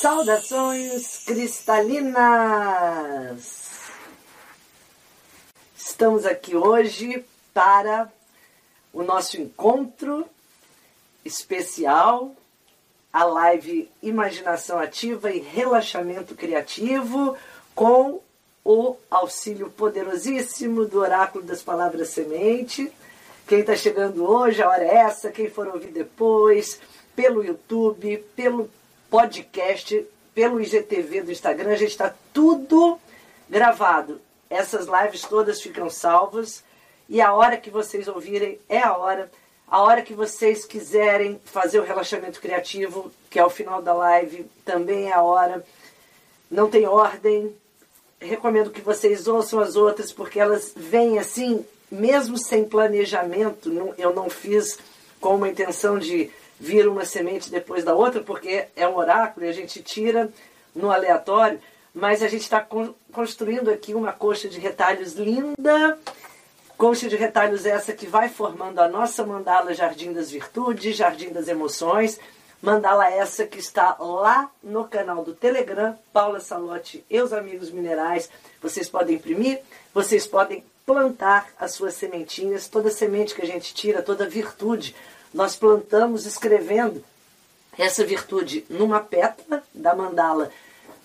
Saudações cristalinas! Estamos aqui hoje para o nosso encontro especial, a live Imaginação Ativa e Relaxamento Criativo, com o auxílio poderosíssimo do Oráculo das Palavras Semente. Quem está chegando hoje, a hora é essa, quem for ouvir depois, pelo YouTube, pelo podcast, pelo IGTV do Instagram, gente está tudo gravado. Essas lives todas ficam salvas e a hora que vocês ouvirem é a hora. A hora que vocês quiserem fazer o relaxamento criativo, que é o final da live, também é a hora. Não tem ordem. Recomendo que vocês ouçam as outras, porque elas vêm assim, mesmo sem planejamento. Eu não fiz com uma intenção de vira uma semente depois da outra, porque é um oráculo e a gente tira no aleatório, mas a gente está construindo aqui uma coxa de retalhos linda, coxa de retalhos essa que vai formando a nossa mandala Jardim das Virtudes, Jardim das Emoções, mandala essa que está lá no canal do Telegram, Paula Salote e os Amigos Minerais. Vocês podem imprimir, vocês podem plantar as suas sementinhas, toda semente que a gente tira, toda virtude, nós plantamos escrevendo essa virtude numa pétala da mandala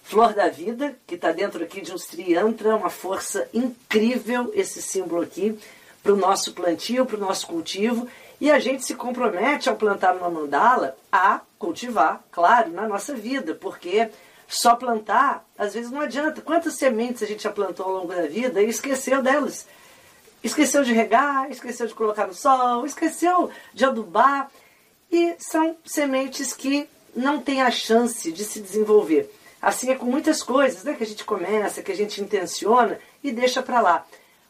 Flor da Vida, que está dentro aqui de um triantra, uma força incrível esse símbolo aqui para o nosso plantio, para o nosso cultivo. E a gente se compromete ao plantar uma mandala a cultivar, claro, na nossa vida, porque só plantar, às vezes não adianta. Quantas sementes a gente já plantou ao longo da vida e esqueceu delas? Esqueceu de regar, esqueceu de colocar no sol, esqueceu de adubar. E são sementes que não têm a chance de se desenvolver. Assim é com muitas coisas né, que a gente começa, que a gente intenciona e deixa para lá.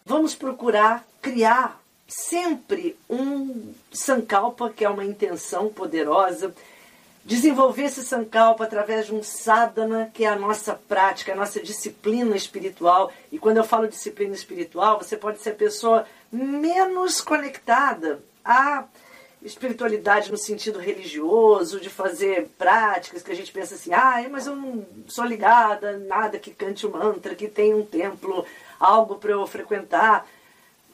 Vamos procurar criar sempre um sankalpa, que é uma intenção poderosa, desenvolver esse sankalpa através de um sadhana, que é a nossa prática, a nossa disciplina espiritual. E quando eu falo disciplina espiritual, você pode ser a pessoa menos conectada à espiritualidade no sentido religioso, de fazer práticas que a gente pensa assim, ah, mas eu não sou ligada, nada que cante um mantra, que tem um templo, algo para eu frequentar.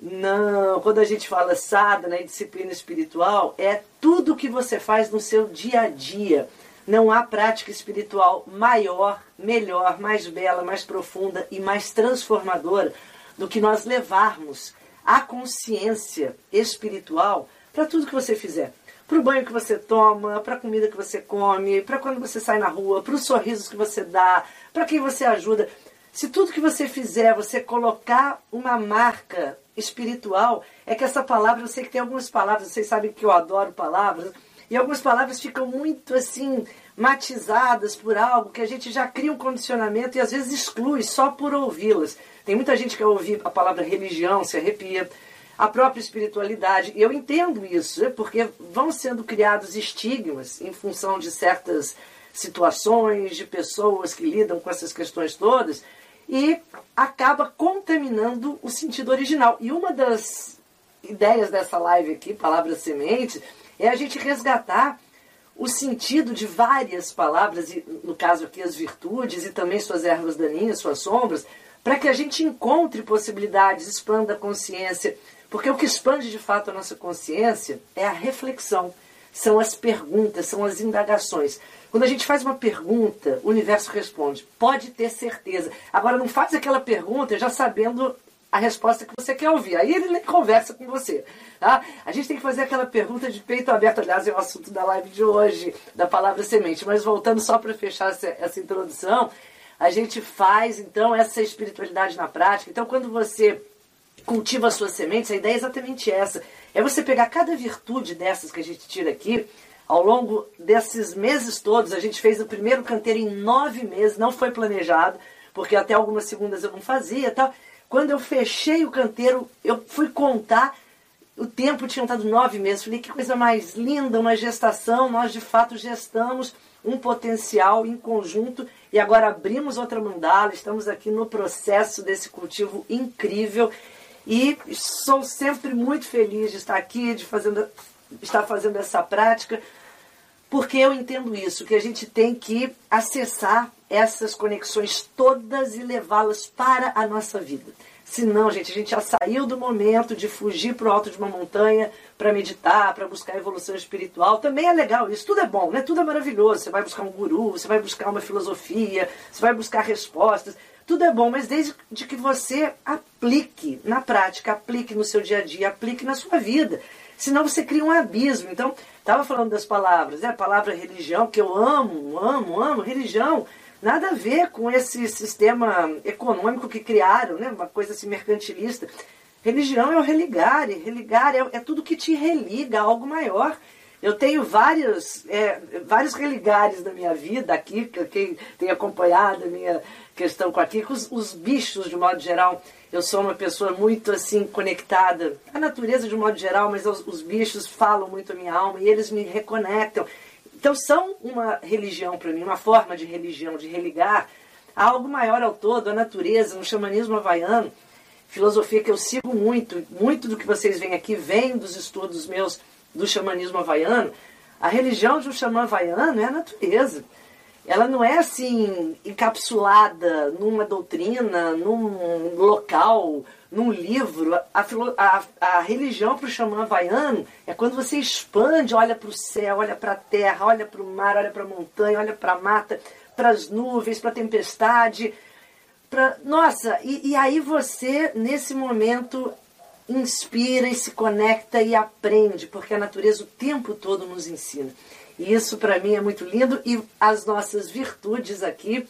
Não, quando a gente fala sadhana e disciplina espiritual, é tudo que você faz no seu dia a dia. Não há prática espiritual maior, melhor, mais bela, mais profunda e mais transformadora do que nós levarmos a consciência espiritual para tudo que você fizer. Para o banho que você toma, para a comida que você come, para quando você sai na rua, para os sorrisos que você dá, para quem você ajuda. Se tudo que você fizer, você colocar uma marca espiritual, é que essa palavra, eu sei que tem algumas palavras, vocês sabem que eu adoro palavras, e algumas palavras ficam muito assim, matizadas por algo que a gente já cria um condicionamento e às vezes exclui só por ouvi-las. Tem muita gente que ao ouvir a palavra religião se arrepia, a própria espiritualidade. E eu entendo isso, né, porque vão sendo criados estigmas em função de certas situações, de pessoas que lidam com essas questões todas, e acaba contaminando o sentido original. E uma das ideias dessa live aqui, Palavras Sementes, é a gente resgatar o sentido de várias palavras, e no caso aqui as virtudes e também suas ervas daninhas, suas sombras, para que a gente encontre possibilidades, expanda a consciência. Porque o que expande de fato a nossa consciência é a reflexão, são as perguntas, são as indagações. Quando a gente faz uma pergunta, o universo responde. Pode ter certeza. Agora, não faz aquela pergunta já sabendo a resposta que você quer ouvir. Aí ele nem conversa com você. Tá? A gente tem que fazer aquela pergunta de peito aberto. Aliás, é o assunto da live de hoje, da palavra semente. Mas voltando só para fechar essa, essa introdução, a gente faz então essa espiritualidade na prática. Então, quando você cultiva as suas sementes, a ideia é exatamente essa. É você pegar cada virtude dessas que a gente tira aqui, Ao longo desses meses todos, a gente fez o primeiro canteiro em nove meses, não foi planejado, porque até algumas segundas eu não fazia tal. Quando eu fechei o canteiro, eu fui contar, o tempo tinha dado nove meses. Falei, que coisa mais linda, uma gestação, nós de fato gestamos um potencial em conjunto e agora abrimos outra mandala, estamos aqui no processo desse cultivo incrível e sou sempre muito feliz de estar aqui, de fazendo, estar fazendo essa prática, porque eu entendo isso, que a gente tem que acessar essas conexões todas e levá-las para a nossa vida. Senão, gente, a gente já saiu do momento de fugir para o alto de uma montanha para meditar, para buscar evolução espiritual. Também é legal, isso tudo é bom, né? Tudo é maravilhoso. Você vai buscar um guru, você vai buscar uma filosofia, você vai buscar respostas. Tudo é bom, mas desde que você aplique na prática, aplique no seu dia a dia, aplique na sua vida. Senão você cria um abismo. Então, estava falando das palavras, né? A palavra religião, que eu amo, amo, amo, religião Nada a ver com esse sistema econômico que criaram, né? uma coisa assim mercantilista. Religião é o religar, religar é, é tudo que te religa a algo maior. Eu tenho vários, é, vários religares na minha vida aqui, quem tem acompanhado a minha questão com aqui, com os, os, bichos de modo geral. Eu sou uma pessoa muito assim conectada à natureza de modo geral, mas os, os bichos falam muito a minha alma e eles me reconectam. Então são uma religião para mim, uma forma de religião, de religar algo maior ao todo, a natureza, no xamanismo havaiano, filosofia que eu sigo muito, muito do que vocês veem aqui vem dos estudos meus do xamanismo havaiano. A religião de um xamã havaiano é a natureza. Ela não é assim encapsulada numa doutrina, num local, num livro, a, a, a religião para o xamã havaiano é quando você expande, olha para o céu, olha para a terra, olha para o mar, olha para a montanha, olha para a mata, para as nuvens, para a tempestade. Pra, nossa, e, e aí você, nesse momento, inspira e se conecta e aprende, porque a natureza o tempo todo nos ensina. E isso para mim é muito lindo e as nossas virtudes aqui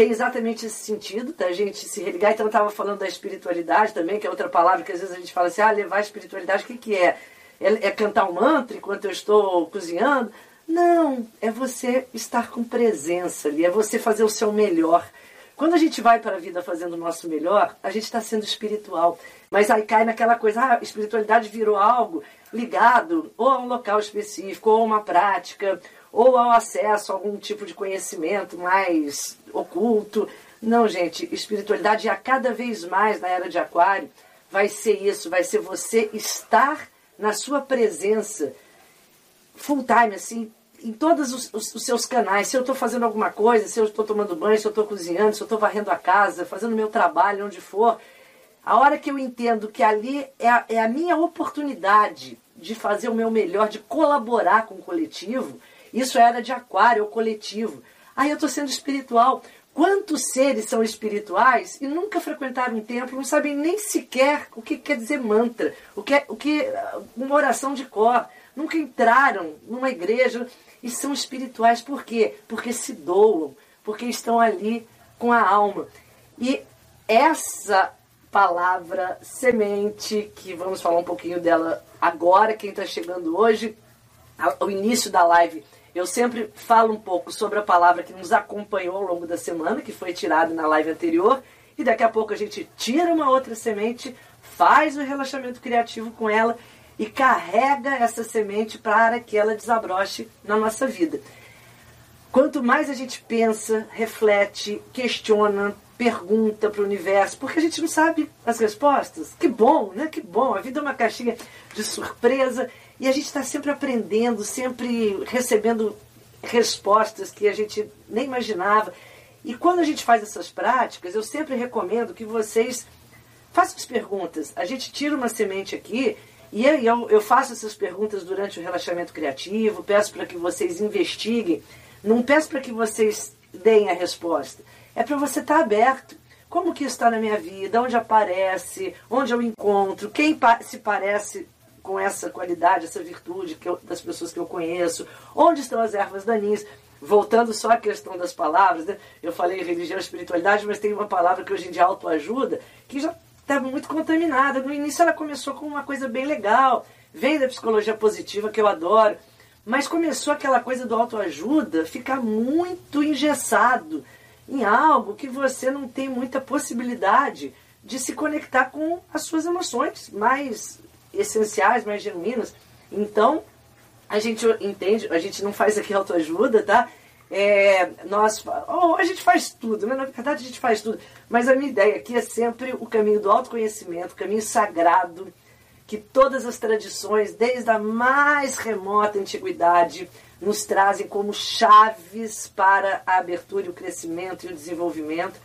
tem exatamente esse sentido da gente se religar. Então eu estava falando da espiritualidade também, que é outra palavra que às vezes a gente fala assim, ah, levar a espiritualidade, o que, que é? é? É cantar um mantra enquanto eu estou cozinhando? Não, é você estar com presença ali, é você fazer o seu melhor. Quando a gente vai para a vida fazendo o nosso melhor, a gente está sendo espiritual. Mas aí cai naquela coisa, ah, a espiritualidade virou algo ligado ou a um local específico, ou a uma prática, ou ao acesso a algum tipo de conhecimento mais oculto. Não, gente, espiritualidade a cada vez mais na era de Aquário vai ser isso, vai ser você estar na sua presença full time, assim, em todos os, os, os seus canais. Se eu estou fazendo alguma coisa, se eu estou tomando banho, se eu estou cozinhando, se eu estou varrendo a casa, fazendo meu trabalho, onde for, a hora que eu entendo que ali é a, é a minha oportunidade de fazer o meu melhor, de colaborar com o coletivo, isso era de aquário, ou coletivo. Aí eu estou sendo espiritual. Quantos seres são espirituais e nunca frequentaram um templo, não sabem nem sequer o que quer dizer mantra, o que é, o que uma oração de cor, nunca entraram numa igreja e são espirituais. Por quê? Porque se doam, porque estão ali com a alma. E essa palavra semente, que vamos falar um pouquinho dela agora, quem está chegando hoje, ao início da live, eu sempre falo um pouco sobre a palavra que nos acompanhou ao longo da semana, que foi tirada na live anterior, e daqui a pouco a gente tira uma outra semente, faz o relaxamento criativo com ela e carrega essa semente para que ela desabroche na nossa vida. Quanto mais a gente pensa, reflete, questiona, pergunta para o universo, porque a gente não sabe as respostas. Que bom, né? Que bom. A vida é uma caixinha de surpresa e a gente está sempre aprendendo, sempre recebendo respostas que a gente nem imaginava. E quando a gente faz essas práticas, eu sempre recomendo que vocês façam as perguntas. A gente tira uma semente aqui e eu, faço essas perguntas durante o relaxamento criativo, peço para que vocês investiguem. Não peço para que vocês deem a resposta é para você estar tá aberto. Como que está na minha vida? Onde aparece? Onde eu encontro? Quem se parece com essa qualidade, essa virtude eu, das pessoas que eu conheço? Onde estão as ervas daninhas? Voltando só à questão das palavras, né? eu falei religião e espiritualidade, mas tem uma palavra que hoje em dia autoajuda, que já está muito contaminada. No início ela começou com uma coisa bem legal, vem da psicologia positiva, que eu adoro, mas começou aquela coisa do autoajuda ficar muito engessado em algo que você não tem muita possibilidade de se conectar com as suas emoções mais essenciais, mais genuínas. Então, a gente entende, a gente não faz aqui autoajuda, tá? É, nós, oh, a gente faz tudo, né? na verdade a gente faz tudo, mas a minha ideia aqui é sempre o caminho do autoconhecimento, o caminho sagrado, que todas as tradições, desde a mais remota antiguidade, nos trazem como chaves para a abertura o crescimento e o desenvolvimento,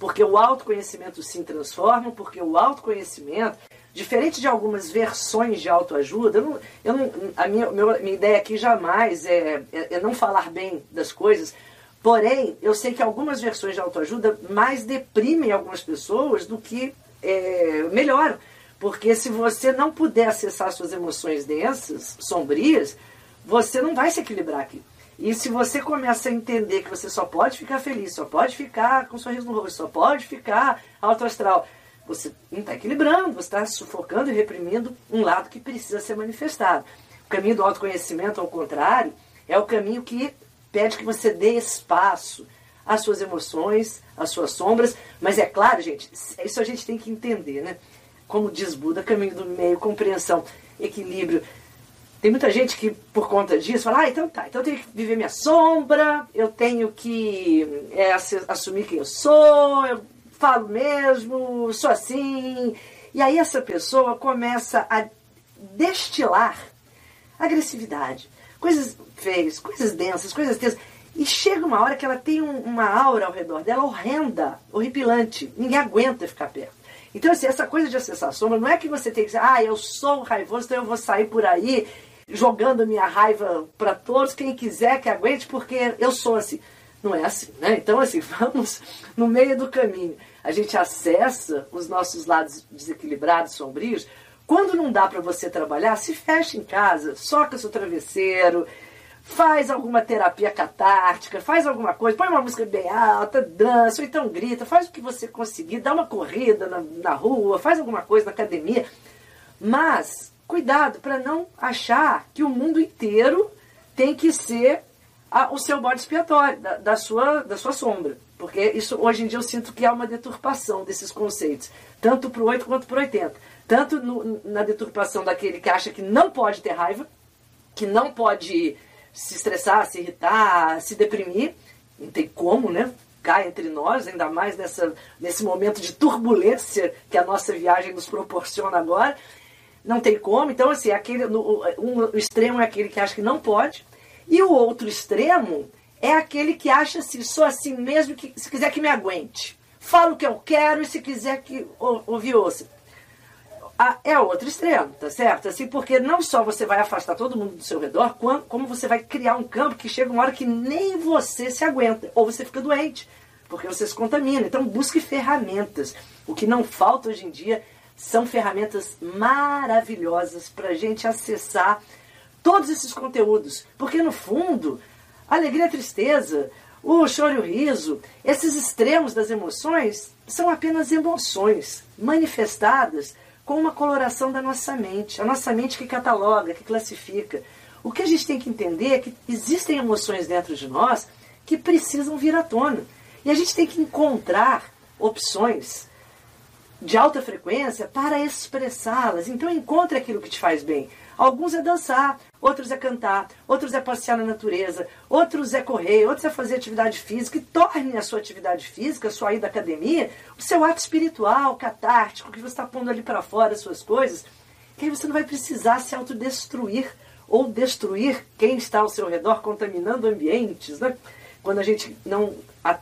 porque o autoconhecimento se transforma, porque o autoconhecimento Diferente de algumas versões de autoajuda, eu não, eu não, a minha, minha ideia aqui jamais é, é, é não falar bem das coisas, porém, eu sei que algumas versões de autoajuda mais deprimem algumas pessoas do que é, melhoram. Porque se você não puder acessar suas emoções densas, sombrias, você não vai se equilibrar aqui. E se você começa a entender que você só pode ficar feliz, só pode ficar com um sorriso no rosto, só pode ficar alto astral, você não está equilibrando, você está sufocando e reprimindo um lado que precisa ser manifestado. O caminho do autoconhecimento, ao contrário, é o caminho que pede que você dê espaço às suas emoções, às suas sombras. Mas é claro, gente, isso a gente tem que entender, né? Como diz Buda, caminho do meio, compreensão, equilíbrio. Tem muita gente que, por conta disso, fala: ah, então tá, então eu tenho que viver minha sombra, eu tenho que é, assumir quem eu sou, eu falo mesmo, sou assim. E aí essa pessoa começa a destilar agressividade, coisas feias, coisas densas, coisas tensas. E chega uma hora que ela tem um, uma aura ao redor dela horrenda, horripilante. Ninguém aguenta ficar perto. Então, assim, essa coisa de acessar a sombra não é que você tem que dizer, ah, eu sou raivoso, então eu vou sair por aí jogando minha raiva para todos, quem quiser que aguente, porque eu sou assim. Não é assim, né? Então, assim, vamos no meio do caminho a gente acessa os nossos lados desequilibrados, sombrios. Quando não dá para você trabalhar, se fecha em casa, soca seu travesseiro, faz alguma terapia catártica, faz alguma coisa, põe uma música bem alta, dança, ou então grita, faz o que você conseguir, dá uma corrida na, na rua, faz alguma coisa na academia. Mas, cuidado para não achar que o mundo inteiro tem que ser a, o seu bode expiatório, da, da, sua, da sua sombra. Porque isso hoje em dia eu sinto que há uma deturpação desses conceitos, tanto para o 8 quanto para o 80. Tanto no, na deturpação daquele que acha que não pode ter raiva, que não pode se estressar, se irritar, se deprimir, não tem como, né? Cai entre nós, ainda mais nessa, nesse momento de turbulência que a nossa viagem nos proporciona agora. Não tem como. Então, assim, aquele, no, um, o extremo é aquele que acha que não pode, e o outro extremo é aquele que acha assim, sou assim mesmo, que se quiser que me aguente. Falo o que eu quero e se quiser que ouvir ouça. Ah, é outro extremo, tá certo? Assim, porque não só você vai afastar todo mundo do seu redor, como você vai criar um campo que chega uma hora que nem você se aguenta, ou você fica doente, porque você se contamina. Então busque ferramentas. O que não falta hoje em dia são ferramentas maravilhosas para a gente acessar todos esses conteúdos. Porque no fundo, a alegria e a tristeza, o choro e o riso, esses extremos das emoções são apenas emoções manifestadas com uma coloração da nossa mente. A nossa mente que cataloga, que classifica. O que a gente tem que entender é que existem emoções dentro de nós que precisam vir à tona. E a gente tem que encontrar opções de alta frequência para expressá-las. Então encontre aquilo que te faz bem. Alguns é dançar, outros é cantar, outros é passear na natureza, outros é correr, outros é fazer atividade física e torne a sua atividade física, a sua ida à academia, o seu ato espiritual, catártico, que você está pondo ali para fora as suas coisas, que aí você não vai precisar se autodestruir ou destruir quem está ao seu redor, contaminando ambientes, né? Quando a gente não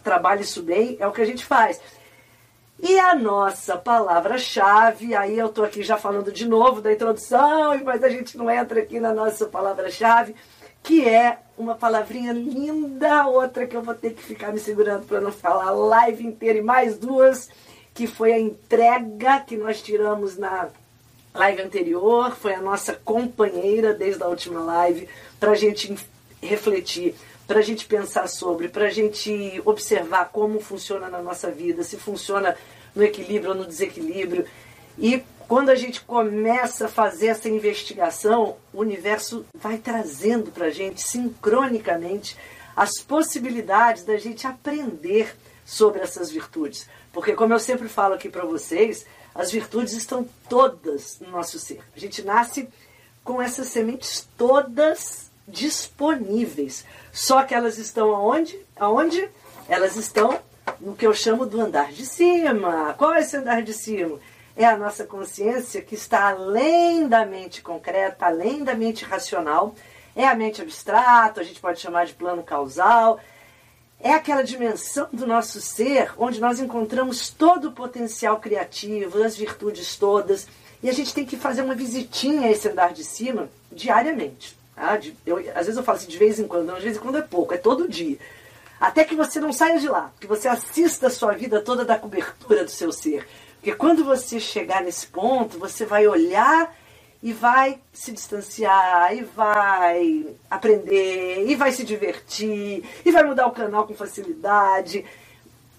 trabalha isso bem, é o que a gente faz. E a nossa palavra-chave, aí eu estou aqui já falando de novo da introdução, mas a gente não entra aqui na nossa palavra-chave, que é uma palavrinha linda, outra que eu vou ter que ficar me segurando para não falar live inteira, e mais duas, que foi a entrega que nós tiramos na live anterior, foi a nossa companheira desde a última live, para a gente refletir para a gente pensar sobre, para a gente observar como funciona na nossa vida, se funciona no equilíbrio ou no desequilíbrio. E Quando a gente começa a fazer essa investigação, o universo vai trazendo para a gente sincronicamente as possibilidades da gente aprender sobre essas virtudes. Porque, como eu sempre falo aqui para vocês, as virtudes estão todas no nosso ser. A gente nasce com essas sementes todas disponíveis. Só que elas estão aonde? Aonde? Elas estão no que eu chamo do andar de cima. Qual é esse andar de cima? É a nossa consciência que está além da mente concreta, além da mente racional. É a mente abstrata, a gente pode chamar de plano causal. É aquela dimensão do nosso ser onde nós encontramos todo o potencial criativo, as virtudes todas. E a gente tem que fazer uma visitinha a esse andar de cima diariamente. Tá? De, eu, às vezes eu falo assim, de vez em quando, não, de vez em quando é pouco, é todo dia. Até que você não saia de lá, que você assista a sua vida toda da cobertura do seu ser. Porque quando você chegar nesse ponto, você vai olhar e vai se distanciar, e vai aprender, e vai se divertir, e vai mudar o canal com facilidade.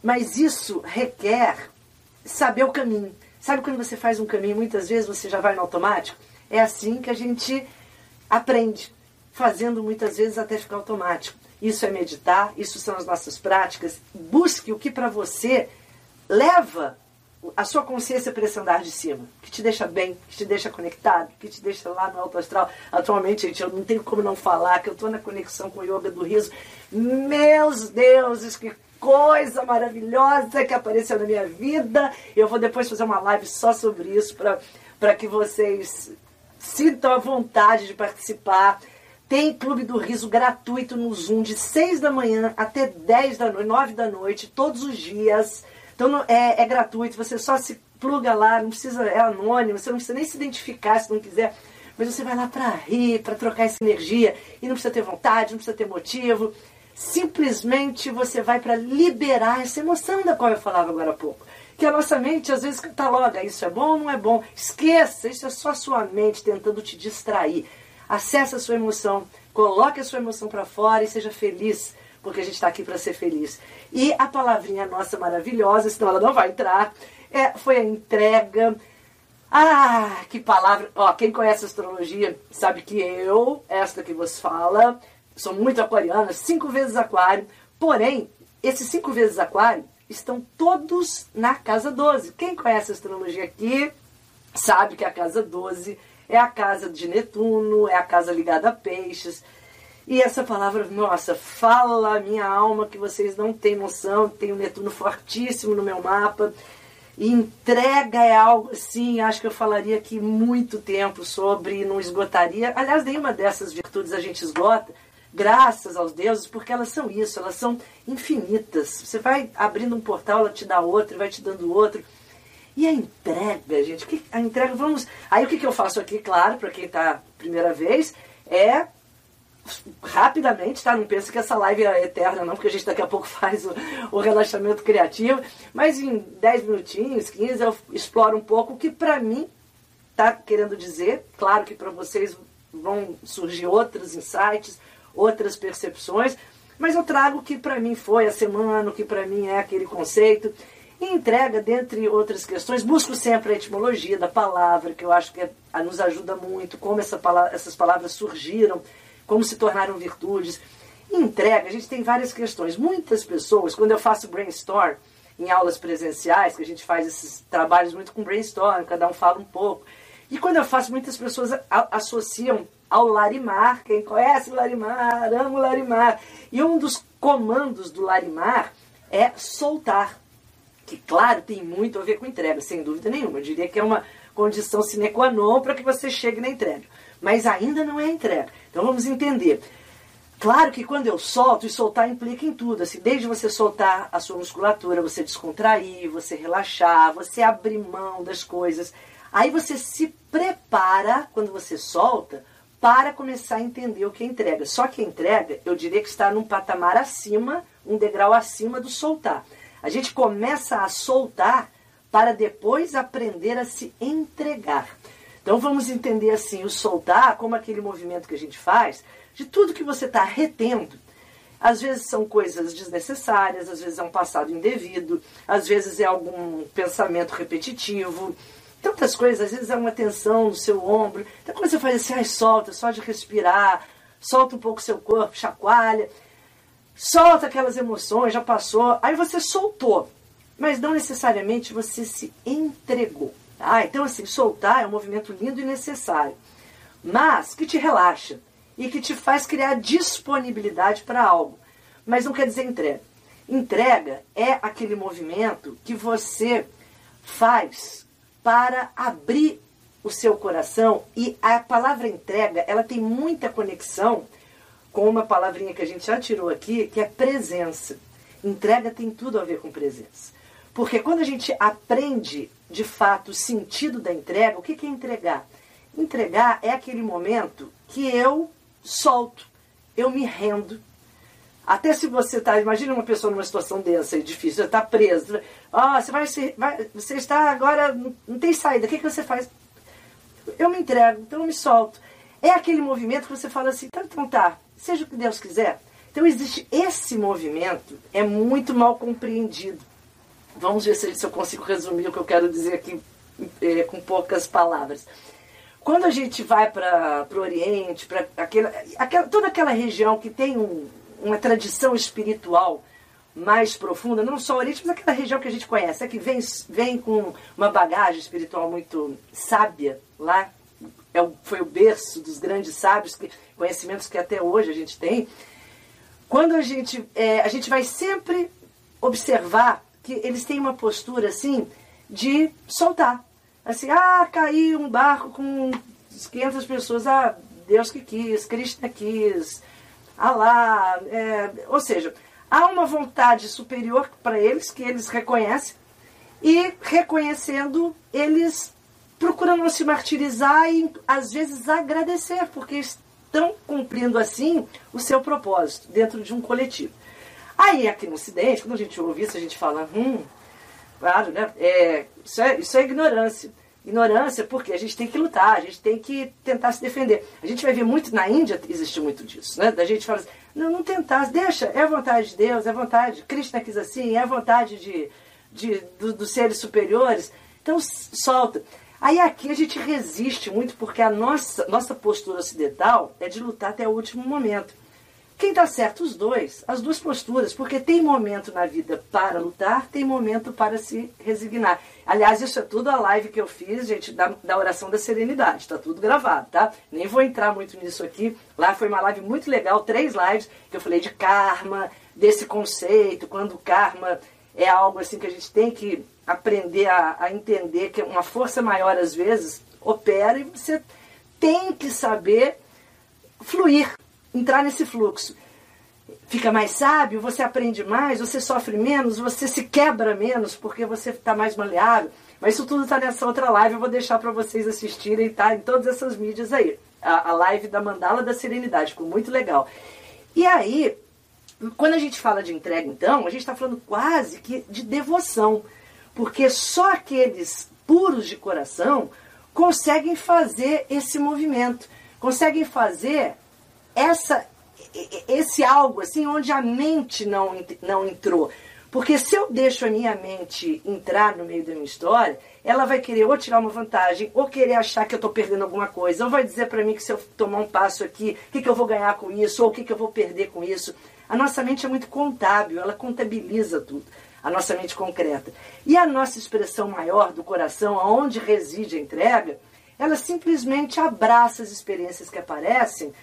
Mas isso requer saber o caminho. Sabe quando você faz um caminho, muitas vezes você já vai no automático? É assim que a gente aprende, fazendo muitas vezes até ficar automático. Isso é meditar, isso são as nossas práticas. Busque o que para você leva a sua consciência para esse andar de cima, que te deixa bem, que te deixa conectado, que te deixa lá no alto astral. Atualmente, gente, eu não tenho como não falar que eu estou na conexão com o yoga do riso. Meus deuses, que coisa maravilhosa que apareceu na minha vida. Eu vou depois fazer uma live só sobre isso para que vocês sintam a vontade de participar. Tem Clube do Riso gratuito no Zoom de 6 da manhã até 10 da noite, 9 da noite, todos os dias. Então é, é gratuito, você só se pluga lá, não precisa, é anônimo, você não precisa nem se identificar se não quiser. Mas você vai lá para rir, para trocar essa energia. E não precisa ter vontade, não precisa ter motivo. Simplesmente você vai para liberar essa emoção da qual eu falava agora há pouco. Que a nossa mente às vezes cataloga, isso é bom ou não é bom. Esqueça, isso é só a sua mente tentando te distrair. Acesse a sua emoção, coloque a sua emoção para fora e seja feliz porque a gente está aqui para ser feliz. E a palavrinha nossa maravilhosa, senão ela não vai entrar, é, foi a entrega. Ah, que palavra! Ó, quem conhece astrologia sabe que eu, esta que vos fala, sou muito aquariana, cinco vezes aquário, porém, esses cinco vezes aquário estão todos na casa 12. Quem conhece astrologia aqui sabe que a casa 12 é a casa de Netuno, é a casa ligada a peixes. E essa palavra, nossa, fala a minha alma que vocês não têm noção. Tem o Netuno fortíssimo no meu mapa. E entrega é algo assim, acho que eu falaria aqui muito tempo sobre, não esgotaria. Aliás, nenhuma dessas virtudes a gente esgota, graças aos deuses, porque elas são isso, elas são infinitas. Você vai abrindo um portal, ela te dá outro, vai te dando outro. E a entrega, gente, que, a entrega, vamos. Aí o que, que eu faço aqui, claro, para quem está primeira vez, é rapidamente, tá? Não pensa que essa live é eterna, não, porque a gente daqui a pouco faz o, o relaxamento criativo. Mas em 10 minutinhos, 15, eu exploro um pouco o que para mim tá querendo dizer. Claro que para vocês vão surgir outros insights, outras percepções, mas eu trago o que para mim foi a semana, o que para mim é aquele conceito. E entrega, dentre outras questões, busco sempre a etimologia da palavra, que eu acho que é, nos ajuda muito, como essa palavra, essas palavras surgiram como se tornaram virtudes. Entrega, a gente tem várias questões. Muitas pessoas, quando eu faço brainstorm em aulas presenciais, que a gente faz esses trabalhos muito com brainstorm, cada um fala um pouco. E quando eu faço, muitas pessoas associam ao Larimar. Quem conhece o Larimar, amo o Larimar. E um dos comandos do Larimar é soltar. Que, claro, tem muito a ver com entrega, sem dúvida nenhuma. Eu diria que é uma condição sine qua non para que você chegue na entrega mas ainda não é entrega. Então vamos entender. Claro que quando eu solto, e soltar implica em tudo, assim, desde você soltar a sua musculatura, você descontrair, você relaxar, você abrir mão das coisas. Aí você se prepara, quando você solta, para começar a entender o que é entrega. Só que a entrega, eu diria que está num patamar acima, um degrau acima do soltar. A gente começa a soltar para depois aprender a se entregar. Então vamos entender assim, o soltar como aquele movimento que a gente faz de tudo que você está retendo. Às vezes são coisas desnecessárias, às vezes é um passado indevido, às vezes é algum pensamento repetitivo. Tantas coisas, às vezes é uma tensão no seu ombro. Então quando você faz assim, ai, solta, só de respirar, solta um pouco o seu corpo, chacoalha, solta aquelas emoções, já passou. Aí você soltou, mas não necessariamente você se entregou. Tá? Então, assim, soltar é um movimento lindo e necessário, mas que te relaxa e que te faz criar disponibilidade para algo. Mas não quer dizer entrega. Entrega é aquele movimento que você faz para abrir o seu coração e a palavra entrega, ela tem muita conexão com uma palavrinha que a gente já tirou aqui, que é presença. Entrega tem tudo a ver com presença. Porque quando a gente aprende de fato o sentido da entrega, o que é entregar? Entregar é aquele momento que eu solto, eu me rendo, até se você está, imagina uma pessoa numa situação densa e difícil, está preso. Oh, você, vai, vai, você está agora, não tem saída, o que, que você faz? Eu me entrego, então eu me solto. É aquele movimento que você fala assim, então, então tá, seja o que Deus quiser. Então existe esse movimento, é muito mal compreendido. Vamos ver se, eu consigo resumir o que eu quero dizer aqui é, com poucas palavras. Quando a gente vai para o Oriente, para aquela, aquela, toda aquela região que tem um, uma tradição espiritual mais profunda, não só Oriente, mas aquela região que a gente conhece, é que vem, vem com uma bagagem espiritual muito sábia lá, é o, foi o berço dos grandes sábios, que, conhecimentos que até hoje a gente tem. Quando a gente, é, a gente vai sempre observar que eles têm uma postura assim de soltar. Assim, ah, caiu um barco com 500 pessoas, ah, Deus que quis, Krishna quis, Alá, é, ou seja, há uma vontade superior para eles, que eles reconhecem, e reconhecendo, eles procuram não se martirizar e às vezes agradecer, porque estão cumprindo assim o seu propósito dentro de um coletivo. Aí aqui no Ocidente, quando a gente ouve isso, a gente fala, hum, claro, né? É, isso, é, isso é ignorância. Ignorância, porque a gente tem que lutar, a gente tem que tentar se defender. A gente vai ver muito, na Índia existe muito disso, né? Da gente fala assim, não, não tentar, deixa, é a vontade de Deus, é a vontade, Krishna quis assim, é a vontade de, de, do, dos seres superiores. Então, solta. Aí aqui a gente resiste muito porque a nossa, nossa postura ocidental é de lutar até o último momento. Quem está certo? Os dois, as duas posturas, porque tem momento na vida para lutar, tem momento para se resignar. Aliás, isso é tudo a live que eu fiz, gente, da, da oração da serenidade, está tudo gravado, tá? Nem vou entrar muito nisso aqui. Lá foi uma live muito legal, três lives, que eu falei de karma, desse conceito, quando o karma é algo assim que a gente tem que aprender a, a entender que uma força maior às vezes opera e você tem que saber fluir entrar nesse fluxo. Fica mais sábio, você aprende mais, você sofre menos, você se quebra menos porque você está mais maleável. Mas isso tudo está nessa outra live, eu vou deixar para vocês assistirem, tá? Em todas essas mídias aí. A, a live da Mandala da Serenidade, ficou muito legal. E aí, quando a gente fala de entrega, então, a gente está falando quase que de devoção. Porque só aqueles puros de coração conseguem fazer esse movimento, conseguem fazer essa, esse algo assim onde a mente não, não entrou. Porque se eu deixo a minha mente entrar no meio da minha história, ela vai querer ou tirar uma vantagem, ou querer achar que eu estou perdendo alguma coisa, ou vai dizer para mim que se eu tomar um passo aqui, o que, que eu vou ganhar com isso, ou o que, que eu vou perder com isso. A nossa mente é muito contábil, ela contabiliza tudo, a nossa mente concreta. E a nossa expressão maior do coração, aonde reside a entrega, ela simplesmente abraça as experiências que aparecem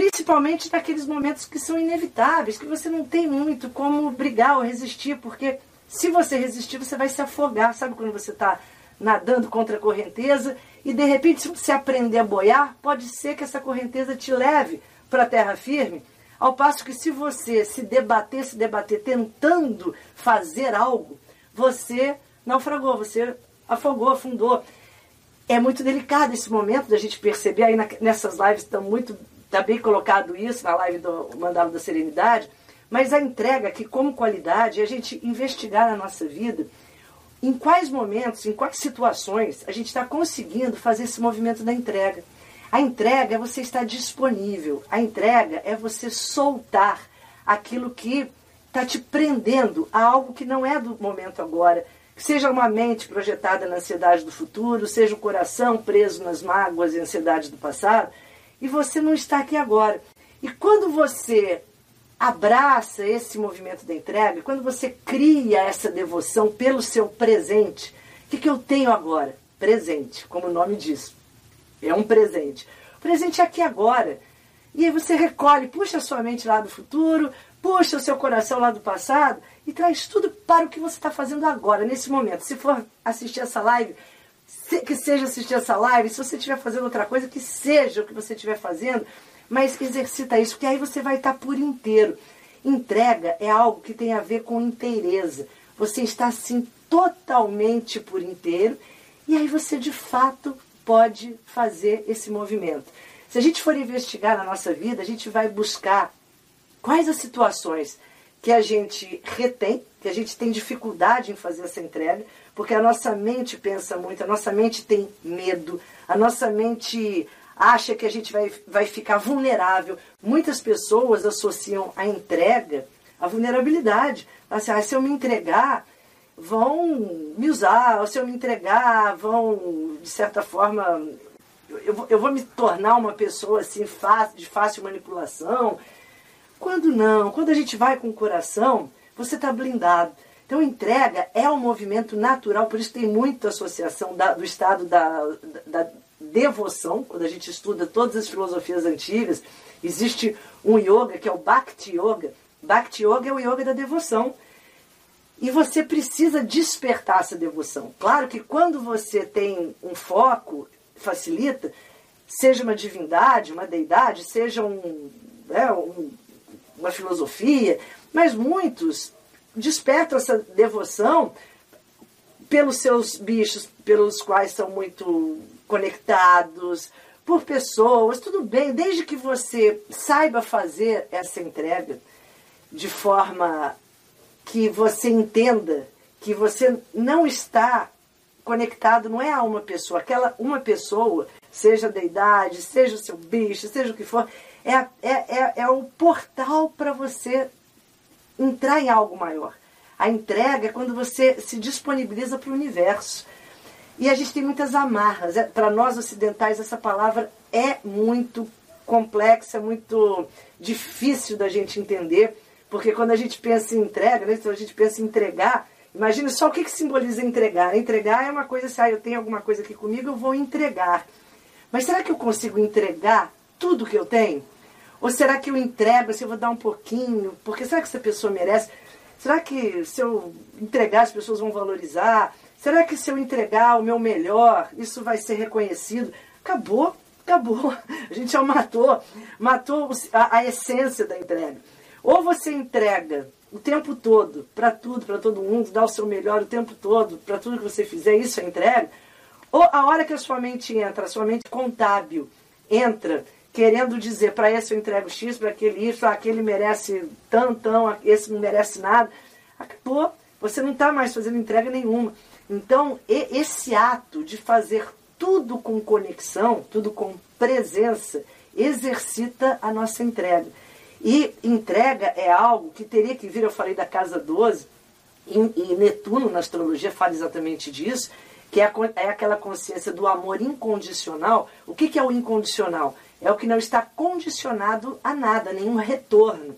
Principalmente naqueles momentos que são inevitáveis, que você não tem muito como brigar ou resistir, porque se você resistir, você vai se afogar. Sabe quando você está nadando contra a correnteza e de repente, se você aprender a boiar, pode ser que essa correnteza te leve para a terra firme. Ao passo que se você se debater, se debater tentando fazer algo, você naufragou, você afogou, afundou. É muito delicado esse momento da gente perceber, aí nessas lives estão muito Está bem colocado isso na live do Mandalo da Serenidade, mas a entrega que como qualidade é a gente investigar a nossa vida em quais momentos, em quais situações a gente está conseguindo fazer esse movimento da entrega. A entrega é você estar disponível. A entrega é você soltar aquilo que está te prendendo a algo que não é do momento agora. seja uma mente projetada na ansiedade do futuro, seja o coração preso nas mágoas e ansiedades do passado, e você não está aqui agora. E quando você abraça esse movimento da entrega, quando você cria essa devoção pelo seu presente, o que, que eu tenho agora? Presente, como o nome diz. É um presente. O presente é aqui agora. E aí você recolhe, puxa a sua mente lá do futuro, puxa o seu coração lá do passado e traz tudo para o que você está fazendo agora, nesse momento. Se for assistir essa live, que seja assistir essa live, se você estiver fazendo outra coisa, que seja o que você estiver fazendo, mas exercita isso, porque aí você vai estar por inteiro. Entrega é algo que tem a ver com inteireza. Você está assim totalmente por inteiro e aí você de fato pode fazer esse movimento. Se a gente for investigar na nossa vida, a gente vai buscar quais as situações que a gente retém, que a gente tem dificuldade em fazer essa entrega, porque a nossa mente pensa muito, a nossa mente tem medo, a nossa mente acha que a gente vai, vai ficar vulnerável. Muitas pessoas associam a entrega à vulnerabilidade. Assim, ah, se eu me entregar, vão me usar, ou se eu me entregar, vão, de certa forma, eu vou, eu vou me tornar uma pessoa assim de fácil manipulação. Quando não, quando a gente vai com o coração, você está blindado. Então, entrega é um movimento natural, por isso tem muita associação da, do estado da, da, da devoção, quando a gente estuda todas as filosofias antigas, existe um yoga que é o Bhakti Yoga. Bhakti Yoga é o yoga da devoção. E você precisa despertar essa devoção. Claro que quando você tem um foco, facilita, seja uma divindade, uma deidade, seja um, né, um, uma filosofia, mas muitos despertam essa devoção pelos seus bichos, pelos quais são muito conectados, por pessoas, tudo bem, desde que você saiba fazer essa entrega de forma que você entenda que você não está conectado, não é a uma pessoa, aquela uma pessoa, seja da idade, seja o seu bicho, seja o que for, é, é, é, é o portal para você entrar em algo maior. A entrega é quando você se disponibiliza para o universo. E a gente tem muitas amarras. É, para nós ocidentais, essa palavra é muito complexa, muito difícil da gente entender, porque quando a gente pensa em entrega, né, então a gente pensa em entregar, imagina só o que, que simboliza entregar. Entregar é uma coisa assim, ah, eu tenho alguma coisa aqui comigo, eu vou entregar. Mas será que eu consigo entregar tudo que eu tenho? Ou será que eu entrego, se eu vou dar um pouquinho? Porque será que essa pessoa merece? Será que se eu entregar as pessoas vão valorizar? Será que se eu entregar o meu melhor, isso vai ser reconhecido? Acabou, acabou. A gente já matou, matou a, a essência da entrega. Ou você entrega o tempo todo, para tudo, para todo mundo, dá o seu melhor o tempo todo, para tudo que você fizer, isso é entrega. Ou a hora que a sua mente entra, a sua mente contábil entra querendo dizer para esse eu entrego X, para aquele isso, aquele merece tantão, esse não merece nada. Acabou. Você não está mais fazendo entrega nenhuma. Então, esse ato de fazer tudo com conexão, tudo com presença, exercita a nossa entrega. E entrega é algo que teria que vir, eu falei da casa 12, e, Netuno na astrologia fala exatamente disso, que é, é aquela consciência do amor incondicional. O que, que é o incondicional? É o que não está condicionado a nada, nenhum retorno.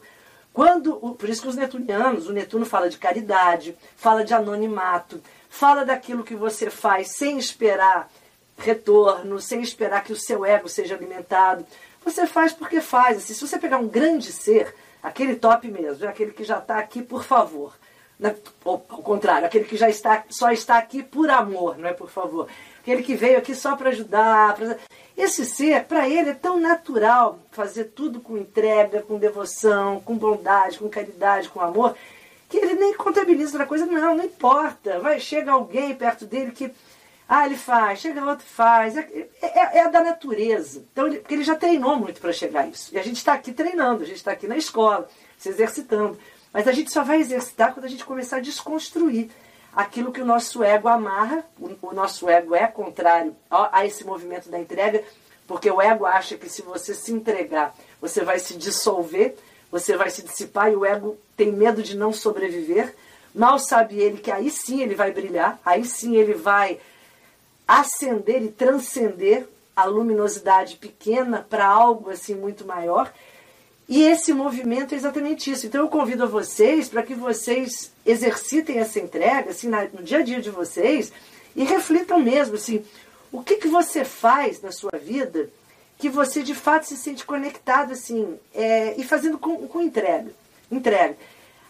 Quando, por isso que os netunianos, o Netuno fala de caridade, fala de anonimato, fala daquilo que você faz sem esperar retorno, sem esperar que o seu ego seja alimentado. Você faz porque faz. Assim, se você pegar um grande ser, aquele top mesmo, é aquele que já está aqui por favor. Ou, ao contrário, aquele que já está, só está aqui por amor, não é por favor. Aquele que veio aqui só para ajudar. Pra... Esse ser, para ele, é tão natural fazer tudo com entrega, com devoção, com bondade, com caridade, com amor, que ele nem contabiliza outra coisa. Não, não importa. Vai, chega alguém perto dele que. Ah, ele faz, chega outro faz. É, é, é da natureza. Então, ele, porque ele já treinou muito para chegar a isso. E a gente está aqui treinando, a gente está aqui na escola, se exercitando. Mas a gente só vai exercitar quando a gente começar a desconstruir aquilo que o nosso ego amarra, o nosso ego é contrário a esse movimento da entrega, porque o ego acha que se você se entregar, você vai se dissolver, você vai se dissipar e o ego tem medo de não sobreviver, Mal sabe ele que aí sim ele vai brilhar, aí sim ele vai acender e transcender a luminosidade pequena para algo assim muito maior. E esse movimento é exatamente isso. Então eu convido a vocês para que vocês exercitem essa entrega assim, no dia a dia de vocês e reflitam mesmo assim, o que, que você faz na sua vida que você de fato se sente conectado assim é, e fazendo com, com entrega. Entrega.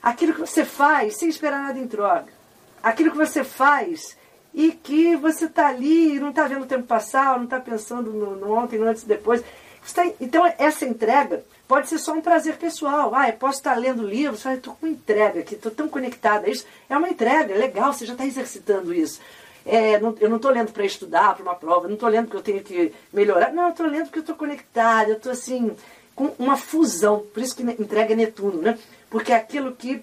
Aquilo que você faz sem esperar nada em troca. Aquilo que você faz e que você está ali e não está vendo o tempo passar, não está pensando no, no, ontem, no antes e depois. Tá, então, essa entrega pode ser só um prazer pessoal. Ah, eu posso estar lendo livros, ah, estou com entrega aqui, estou tão conectada isso. É uma entrega, é legal, você já está exercitando isso. É, não, eu não estou lendo para estudar, para uma prova, não estou lendo porque eu tenho que melhorar. Não, eu estou lendo porque eu estou conectada, eu estou assim, com uma fusão. Por isso que entrega é Netuno, né? porque é aquilo que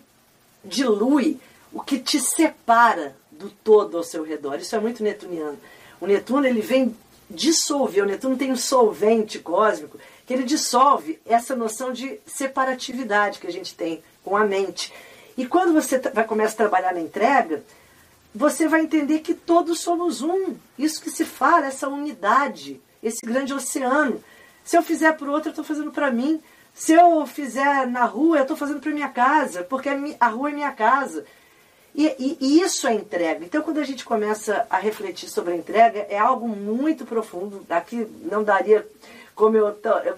dilui, o que te separa do todo ao seu redor. Isso é muito netuniano. O Netuno ele vem dissolver, o Netuno tem um solvente cósmico que ele dissolve essa noção de separatividade que a gente tem com a mente. E quando você vai começar a trabalhar na entrega, você vai entender que todos somos um. Isso que se fala, essa unidade, esse grande oceano. Se eu fizer para o outro, eu estou fazendo para mim. Se eu fizer na rua, eu estou fazendo para minha casa, porque a rua é minha casa. E, e, e, isso é entrega. Então, quando a gente começa a refletir sobre a entrega, é algo muito profundo. Aqui não daria como eu,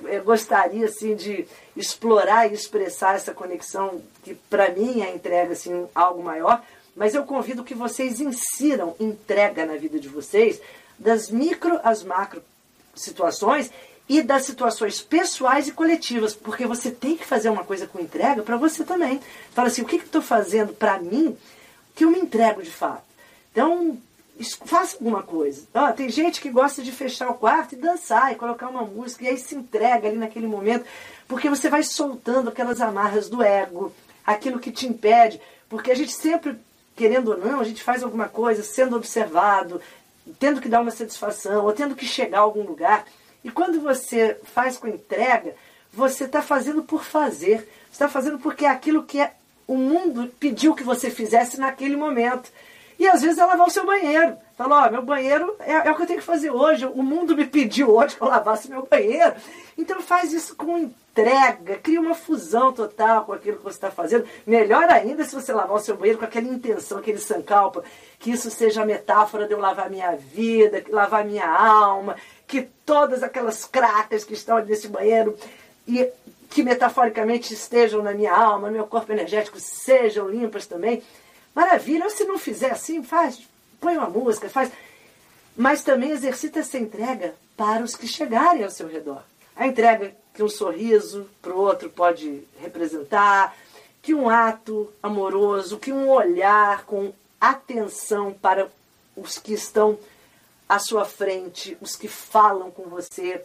eu gostaria assim, de explorar e expressar essa conexão, que para mim é entrega assim, algo maior. Mas eu convido que vocês insiram entrega na vida de vocês, das micro às macro situações e das situações pessoais e coletivas, porque você tem que fazer uma coisa com entrega para você também. Fala assim, o que, estou fazendo para mim que eu me entrego de fato? Então, faça alguma coisa. Ah, tem gente que gosta de fechar o quarto e dançar e colocar uma música e aí se entrega ali naquele momento, porque você vai soltando aquelas amarras do ego, aquilo que te impede, porque a gente sempre, querendo ou não, a gente faz alguma coisa sendo observado, tendo que dar uma satisfação ou tendo que chegar a algum lugar. E quando você faz com entrega, você está fazendo por fazer. Você está fazendo porque é aquilo que é, o mundo pediu que você fizesse naquele momento. E às vezes é lavar o seu banheiro. Fala, ó, meu banheiro é, é, o que eu tenho que fazer hoje. O mundo me pediu hoje que eu lavasse meu banheiro. Então faz isso com entrega, cria uma fusão total com aquilo que você está fazendo. Melhor ainda se você lavar o seu banheiro com aquela intenção, aquele sankalpa, que isso seja a metáfora de eu lavar minha vida, lavar minha alma, que todas aquelas cracas que estão nesse banheiro e que metaforicamente estejam na minha alma, meu corpo energético, sejam limpas também. Maravilha, se não fizer assim, faz, põe uma música, faz. Mas também exercita essa entrega para os que chegarem ao seu redor. A entrega que um sorriso para o outro pode representar, que um ato amoroso, que um olhar com atenção para os que estão à sua frente, os que falam com você.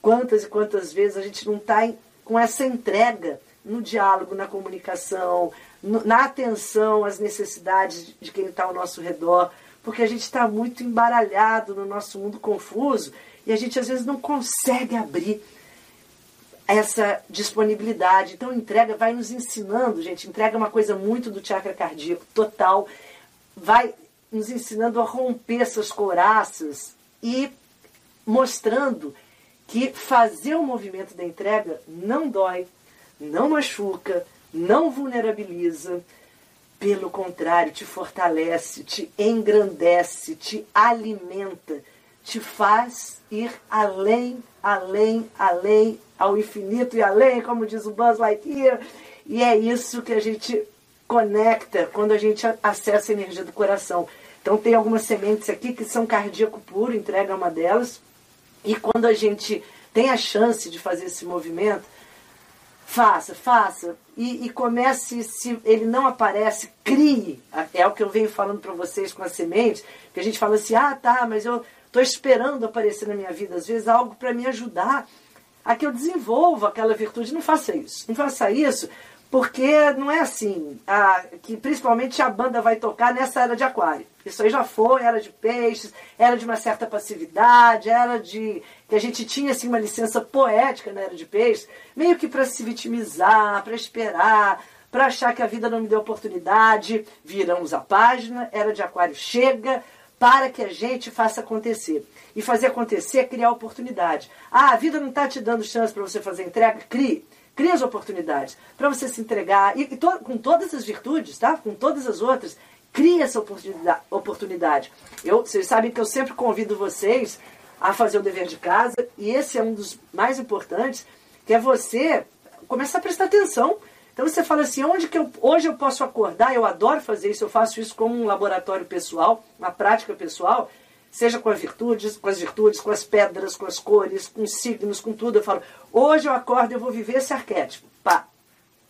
Quantas e quantas vezes a gente não está com essa entrega no diálogo, na comunicação, na atenção às necessidades de quem está ao nosso redor, porque a gente está muito embaralhado no nosso mundo confuso e a gente às vezes não consegue abrir essa disponibilidade. Então, entrega vai nos ensinando, gente. Entrega é uma coisa muito do chakra cardíaco, total. Vai nos ensinando a romper essas couraças e mostrando que fazer o movimento da entrega não dói, não machuca, não vulnerabiliza. Pelo contrário, te fortalece, te engrandece, te alimenta, te faz ir além, além, além, ao infinito e além, como diz o Buzz Lightyear. E é isso que a gente conecta quando a gente acessa a energia do coração. Então tem algumas sementes aqui que são cardíaco puro, entrega uma delas. E quando a gente tem a chance de fazer esse movimento, faça, faça. E, e comece, se ele não aparece, crie. É o que eu venho falando para vocês com as sementes, que a gente fala assim, ah tá, mas eu estou esperando aparecer na minha vida, às vezes, algo para me ajudar a que eu desenvolva aquela virtude. Não faça isso. Não faça isso porque não é assim, a, que principalmente a banda vai tocar nessa era de aquário. Isso aí já foi, era de peixes, era de uma certa passividade, era de que a gente tinha assim uma licença poética na era de peixes, meio que para se vitimizar, para esperar, para achar que a vida não me deu oportunidade. Viramos a página, era de aquário chega, para que a gente faça acontecer. E fazer acontecer é criar oportunidade. Ah, a vida não está te dando chance para você fazer entrega? Crie. Crie as oportunidades para você se entregar. E, e to, com todas as virtudes, tá? Com todas as outras, crie essa oportunidade. Eu, vocês sabem que eu sempre convido vocês a fazer o dever de casa, e esse é um dos mais importantes, que é você começar a prestar atenção então você fala assim, onde que eu, hoje eu posso acordar? Eu adoro fazer isso, eu faço isso como um laboratório pessoal, uma prática pessoal, seja com as virtudes, com as virtudes, com as pedras, com as cores, com os signos, com tudo. Eu falo, hoje eu acordo, eu vou viver esse arquétipo. Pá.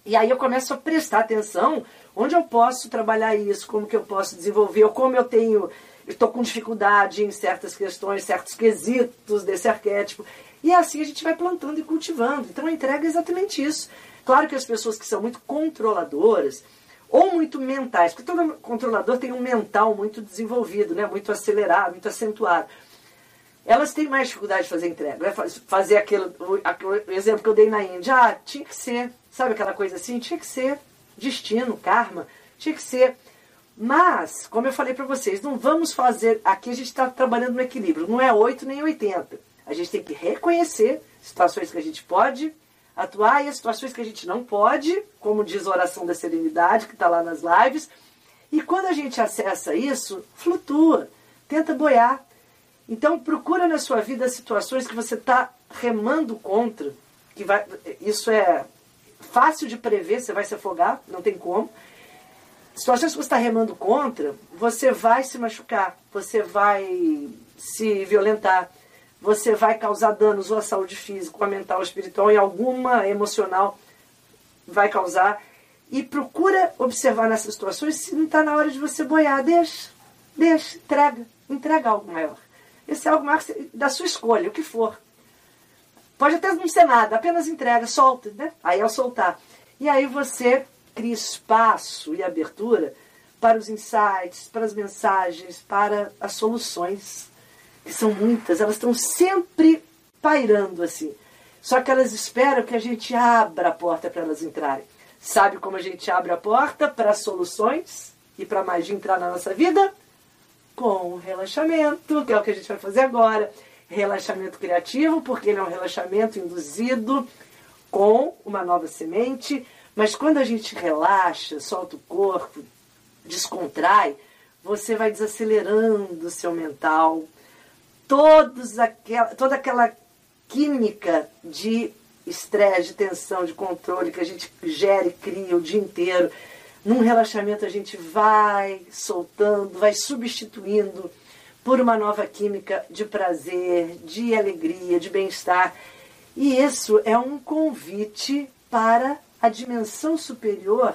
E aí eu começo a prestar atenção onde eu posso trabalhar isso, como que eu posso desenvolver, ou como eu tenho, estou com dificuldade em certas questões, certos quesitos desse arquétipo. E assim a gente vai plantando e cultivando. Então a entrega é exatamente isso. Claro que as pessoas que são muito controladoras ou muito mentais, porque todo controlador tem um mental muito desenvolvido, né? muito acelerado, muito acentuado. Elas têm mais dificuldade de fazer entrega. Né? Fazer aquele, aquele exemplo que eu dei na Índia. Ah, tinha que ser, sabe aquela coisa assim? Tinha que ser destino, karma, tinha que ser. Mas, como eu falei para vocês, não vamos fazer. Aqui a gente está trabalhando no equilíbrio, não é 8 nem 80. A gente tem que reconhecer situações que a gente pode atuar e as situações que a gente não pode, como diz a oração da serenidade, que está lá nas lives. E quando a gente acessa isso, flutua, tenta boiar. Então procura na sua vida situações que você está remando contra, que vai, isso é fácil de prever, você vai se afogar, não tem como. Situações que você está remando contra, você vai se machucar, você vai se violentar você vai causar danos ou à saúde física, ou à mental, ou espiritual, e alguma emocional vai causar. E procura observar nessas situações se não está na hora de você boiar. Deixa, deixa, entrega, entrega algo maior. Esse é algo maior da sua escolha, o que for. Pode até não ser nada, apenas entrega, solta, né? Aí é o soltar. E aí você cria espaço e abertura para os insights, para as mensagens, para as soluções que são muitas, elas estão sempre pairando assim. Só que elas esperam que a gente abra a porta para elas entrarem. Sabe como a gente abre a porta para soluções e para magia entrar na nossa vida? Com relaxamento, que é o que a gente vai fazer agora. Relaxamento criativo, porque ele é um relaxamento induzido com uma nova semente. Mas quando a gente relaxa, solta o corpo, descontrai, você vai desacelerando o seu mental, todos aquela, toda aquela química de estresse, de tensão, de controle que a gente gera e cria o dia inteiro. Num relaxamento a gente vai soltando, vai substituindo por uma nova química de prazer, de alegria, de bem-estar. E isso é um convite para a dimensão superior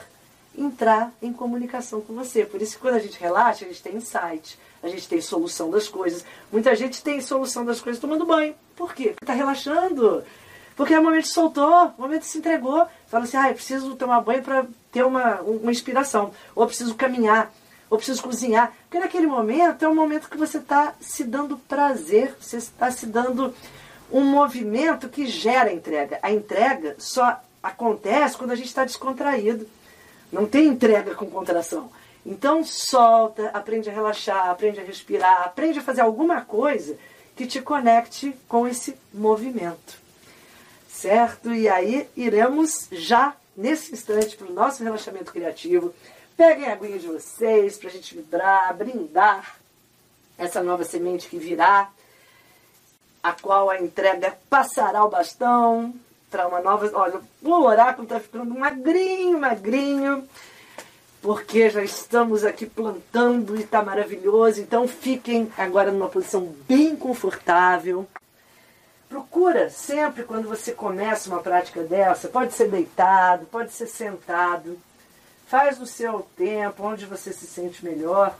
entrar em comunicação com você. Por isso que quando a gente relaxa, a gente tem insight a gente tem solução das coisas. Muita gente tem solução das coisas tomando banho. Por quê? Porque está relaxando. Porque é o momento soltou, o momento se entregou. Fala assim, ah, eu preciso tomar banho para ter uma, uma inspiração. Ou eu preciso caminhar, ou preciso cozinhar. Porque naquele momento é um momento que você está se dando prazer, você está se dando um movimento que gera entrega. A entrega só acontece quando a gente está descontraído. Não tem entrega com contração. Então solta, aprende a relaxar, aprende a respirar, aprende a fazer alguma coisa que te conecte com esse movimento. Certo? E aí iremos já nesse instante para o nosso relaxamento criativo. Peguem a aguinha de vocês para a gente vibrar, brindar essa nova semente que virá, a qual a entrega passará o bastão para uma nova. Olha, o oráculo está ficando magrinho, magrinho porque já estamos aqui plantando e está maravilhoso. Então fiquem agora numa posição bem confortável. Procura sempre quando você começa uma prática dessa, pode ser deitado, pode ser sentado. Faz no seu tempo, onde você se sente melhor.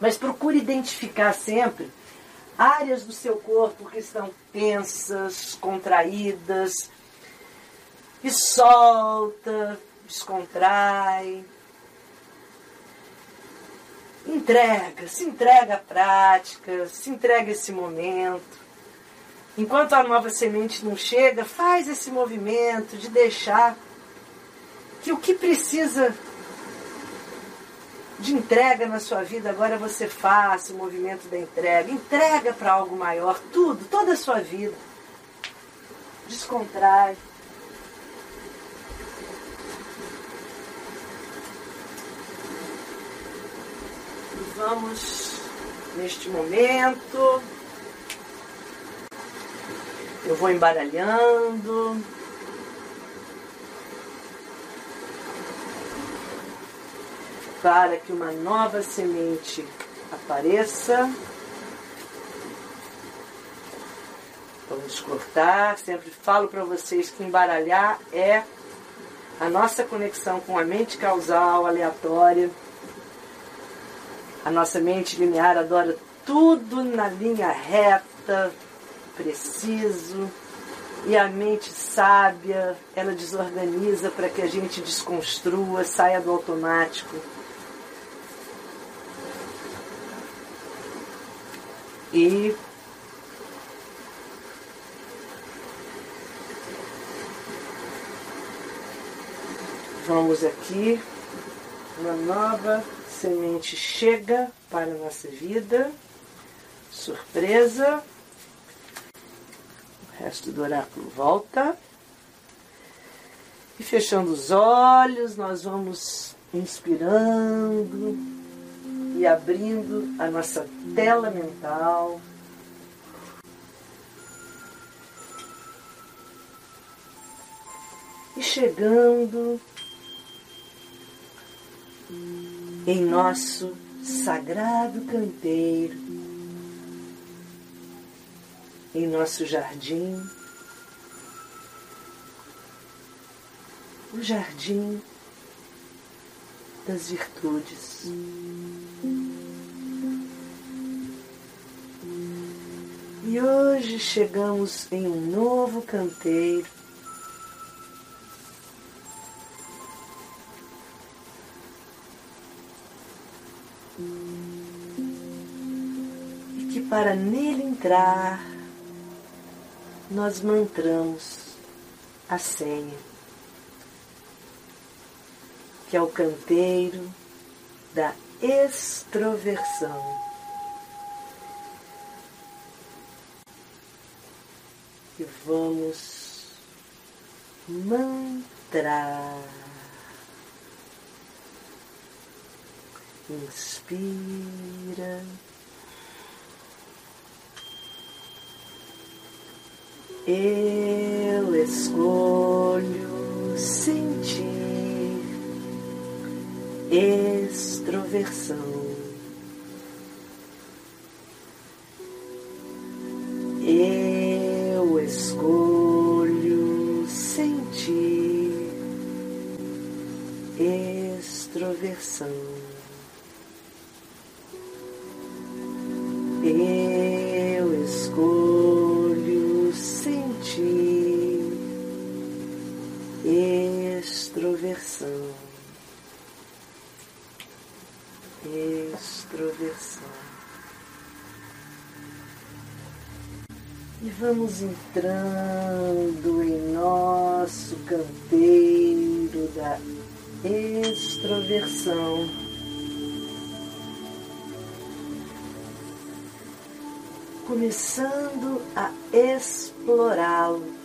Mas procure identificar sempre áreas do seu corpo que estão tensas, contraídas. E solta, descontrai entrega, se entrega à prática, se entrega esse momento. Enquanto a nova semente não chega, faz esse movimento de deixar que o que precisa de entrega na sua vida agora você faça o movimento da entrega. Entrega para algo maior, tudo, toda a sua vida. Descontrai. Vamos neste momento. Eu vou embaralhando. para que uma nova semente apareça. Vamos cortar. Sempre falo para vocês que embaralhar é a nossa conexão com a mente causal aleatória. A nossa mente linear adora tudo na linha reta, preciso. E a mente sábia, ela desorganiza para que a gente desconstrua, saia do automático. E vamos aqui, uma nova semente chega para a nossa vida, surpresa, o resto do oráculo volta. E fechando os olhos, nós vamos inspirando e abrindo a nossa tela mental. E chegando em nosso sagrado canteiro, em nosso jardim, o jardim das virtudes. E hoje chegamos em um novo canteiro. Para nele entrar, nós mantramos a senha, que é o canteiro da extroversão. E vamos mantrar. Inspira. Eu escolho sentir extroversão. Eu escolho sentir extroversão. Vamos entrando em nosso canteiro da extroversão. Começando a explorá-lo.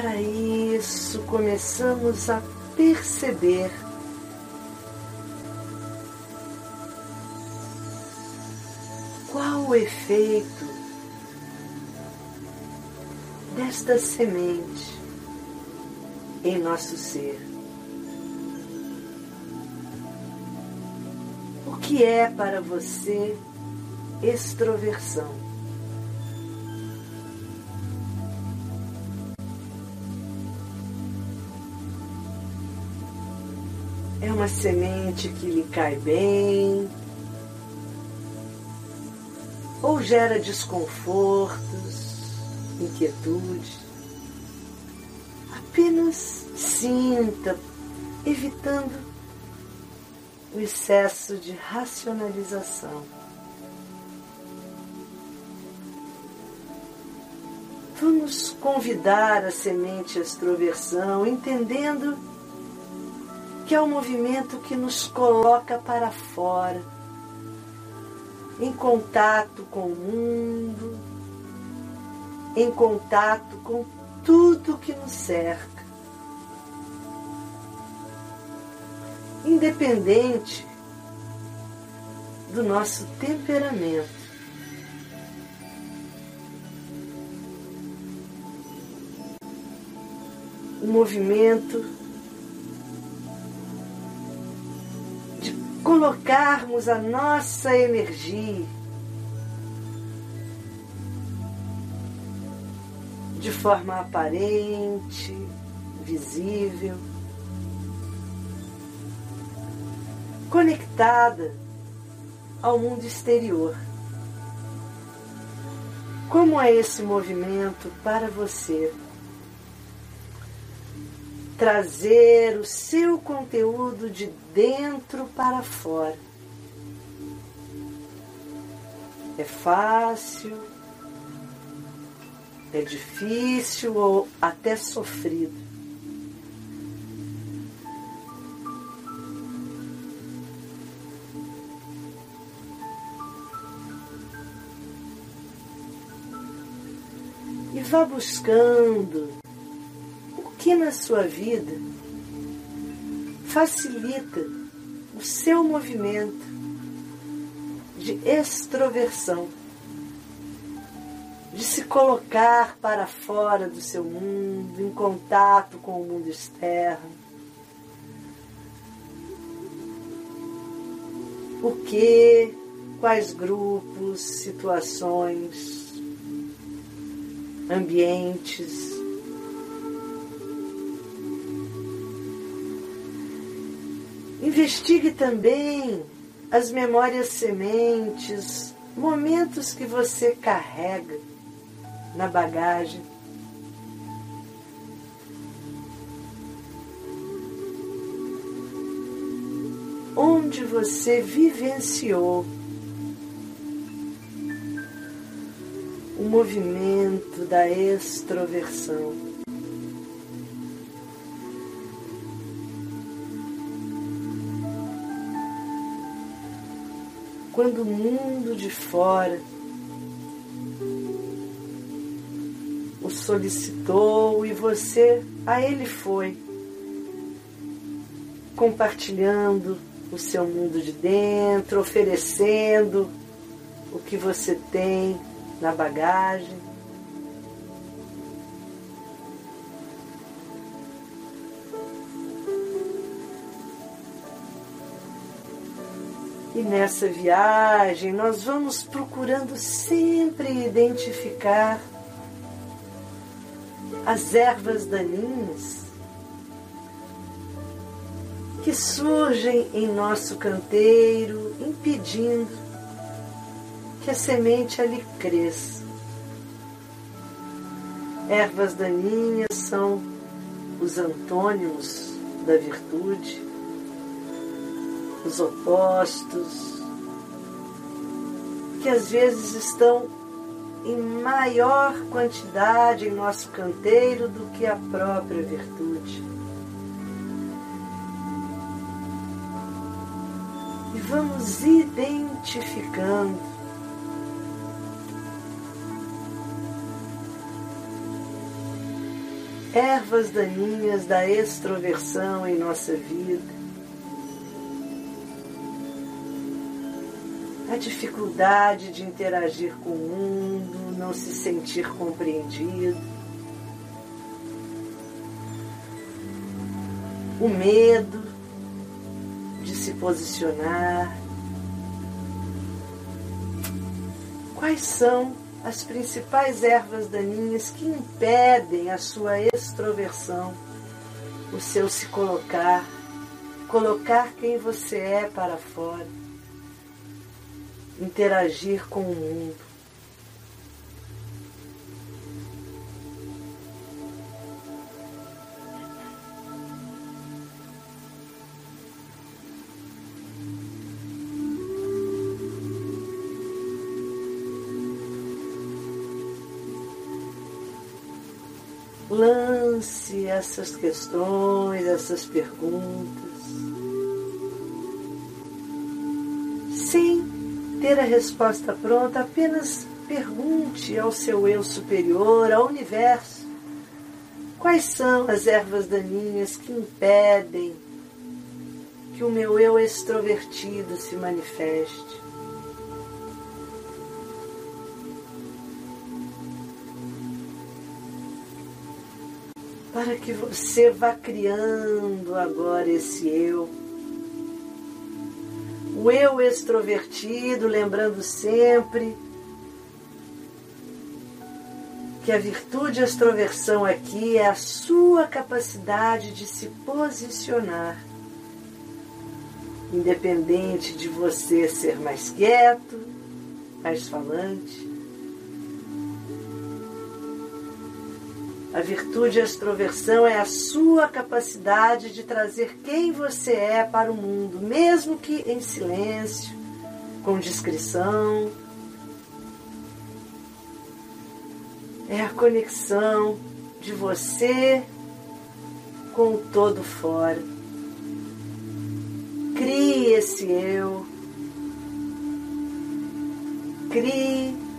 Para isso começamos a perceber qual o efeito desta semente em nosso ser. O que é para você extroversão? É uma semente que lhe cai bem ou gera desconfortos, inquietude. Apenas sinta, evitando o excesso de racionalização. Vamos convidar a semente extroversão, entendendo que é um movimento que nos coloca para fora, em contato com o mundo, em contato com tudo que nos cerca. Independente do nosso temperamento. O movimento colocarmos a nossa energia de forma aparente, visível, conectada ao mundo exterior. Como é esse movimento para você? Trazer o seu conteúdo de dentro para fora. É fácil, é difícil ou até sofrido. E vá buscando que na sua vida facilita o seu movimento de extroversão de se colocar para fora do seu mundo, em contato com o mundo externo. O que, quais grupos, situações, ambientes. Investigue também as memórias sementes, momentos que você carrega na bagagem. Onde você vivenciou o movimento da extroversão. Quando o mundo de fora solicitou e você a ele foi, compartilhando o seu mundo de dentro, oferecendo o que você tem na bagagem. E nessa viagem nós vamos procurando sempre identificar as ervas daninhas que surgem em nosso canteiro, impedindo que a semente ali cresça. Ervas daninhas são os antônimos da virtude, os opostos, que às vezes estão em maior quantidade em nosso canteiro do que a própria virtude. E vamos identificando ervas daninhas da extroversão em nossa vida a dificuldade de interagir com o mundo, não se sentir compreendido, o medo de se posicionar. Quais são as principais ervas daninhas que impedem a sua extroversão, o seu se colocar, colocar quem você é para fora? interagir com o mundo. lance essas questões, essas perguntas. Ter a resposta pronta, apenas pergunte ao seu eu superior, ao universo, quais são as ervas daninhas que impedem que o meu eu extrovertido se manifeste. Para que você vá criando agora esse eu. O eu extrovertido, lembrando sempre que a virtude extroversão aqui é a sua capacidade de se posicionar independente de você ser mais quieto, mais falante. A virtude extroversão é a sua capacidade de trazer quem você é para o mundo, mesmo que em silêncio, com discrição. É a conexão de você com o todo fora. Crie esse eu. Crie.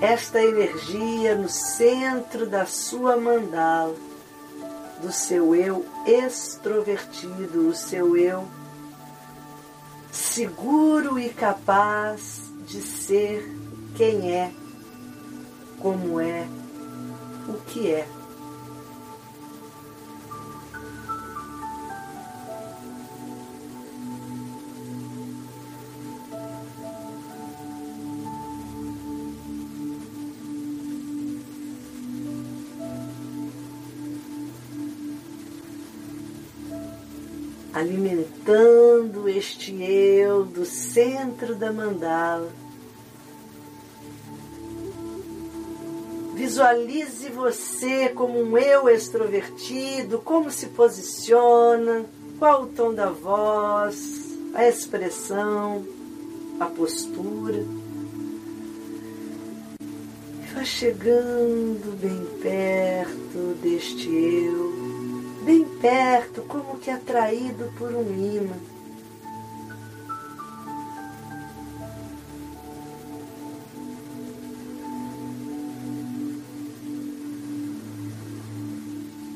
Esta energia no centro da sua mandala, do seu eu extrovertido, o seu eu seguro e capaz de ser quem é, como é, o que é. Alimentando este eu do centro da mandala. Visualize você como um eu extrovertido, como se posiciona, qual o tom da voz, a expressão, a postura. Vá chegando bem perto deste eu bem perto, como que atraído por um imã.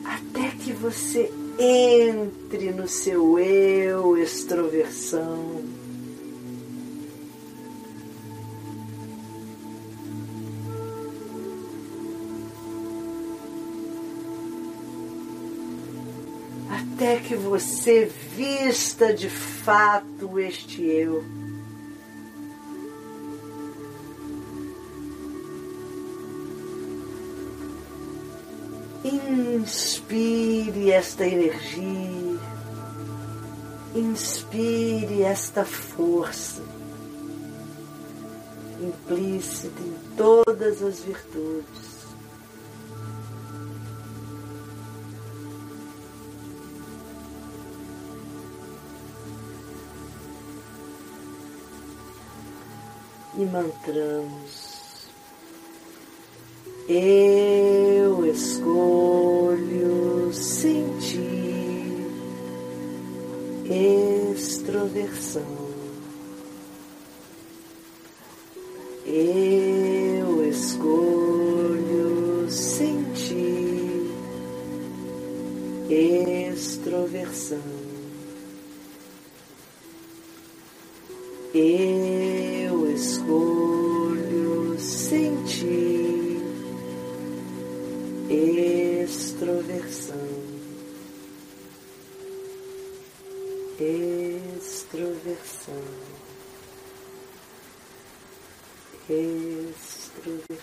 Até que você entre no seu eu extroversão. Até que você vista de fato este eu. Inspire esta energia, inspire esta força implícita em todas as virtudes. E mantramos. Eu escolho sentir extroversão. Eu escolho sentir extroversão. Eu extroversão, extroversão.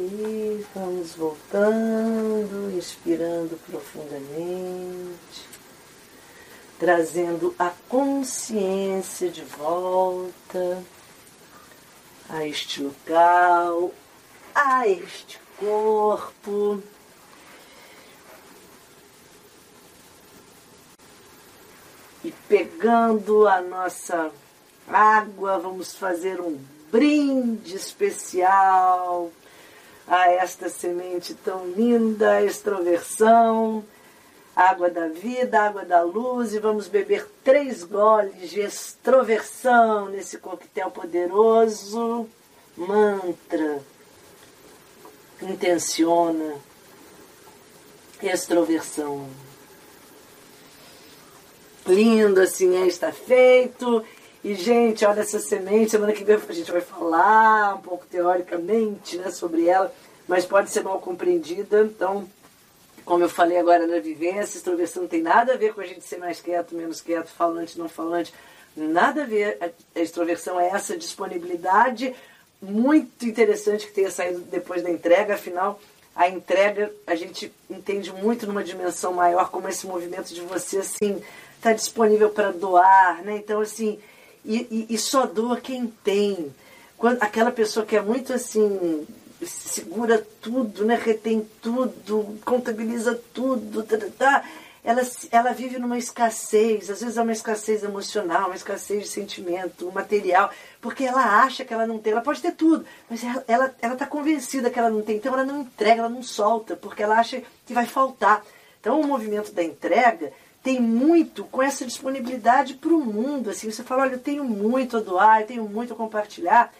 E vamos voltando, inspirando profundamente, trazendo a consciência de volta a este local, a este corpo. E pegando a nossa água, vamos fazer um brinde especial a esta semente tão linda, extroversão, água da vida, água da luz, e vamos beber três goles de extroversão nesse coquetel poderoso. Mantra, intenciona, extroversão. Lindo assim é, está feito. E, gente, olha essa semente, semana que vem a gente vai falar um pouco teoricamente né, sobre ela, mas pode ser mal compreendida. Então, como eu falei agora na vivência, extroversão não tem nada a ver com a gente ser mais quieto, menos quieto, falante, não falante. Nada a ver. A extroversão é essa disponibilidade muito interessante que tenha saído depois da entrega, afinal, a entrega a gente entende muito numa dimensão maior, como esse movimento de você, assim, tá disponível para doar, né? Então, assim, e, e, e só doa quem tem. Quando, aquela pessoa que é muito assim, segura tudo, né? retém tudo, contabiliza tudo, tá, tá, tá, ela, ela vive numa escassez, às vezes é uma escassez emocional, uma escassez de sentimento, material, porque ela acha que ela não tem, ela pode ter tudo, mas ela está ela, tá convencida que ela não tem, então ela não entrega, ela não solta, porque ela acha que vai faltar. Então o movimento da entrega tem muito com essa disponibilidade para o mundo. Assim, você fala, olha, eu tenho muito a doar, eu tenho muito a compartilhar.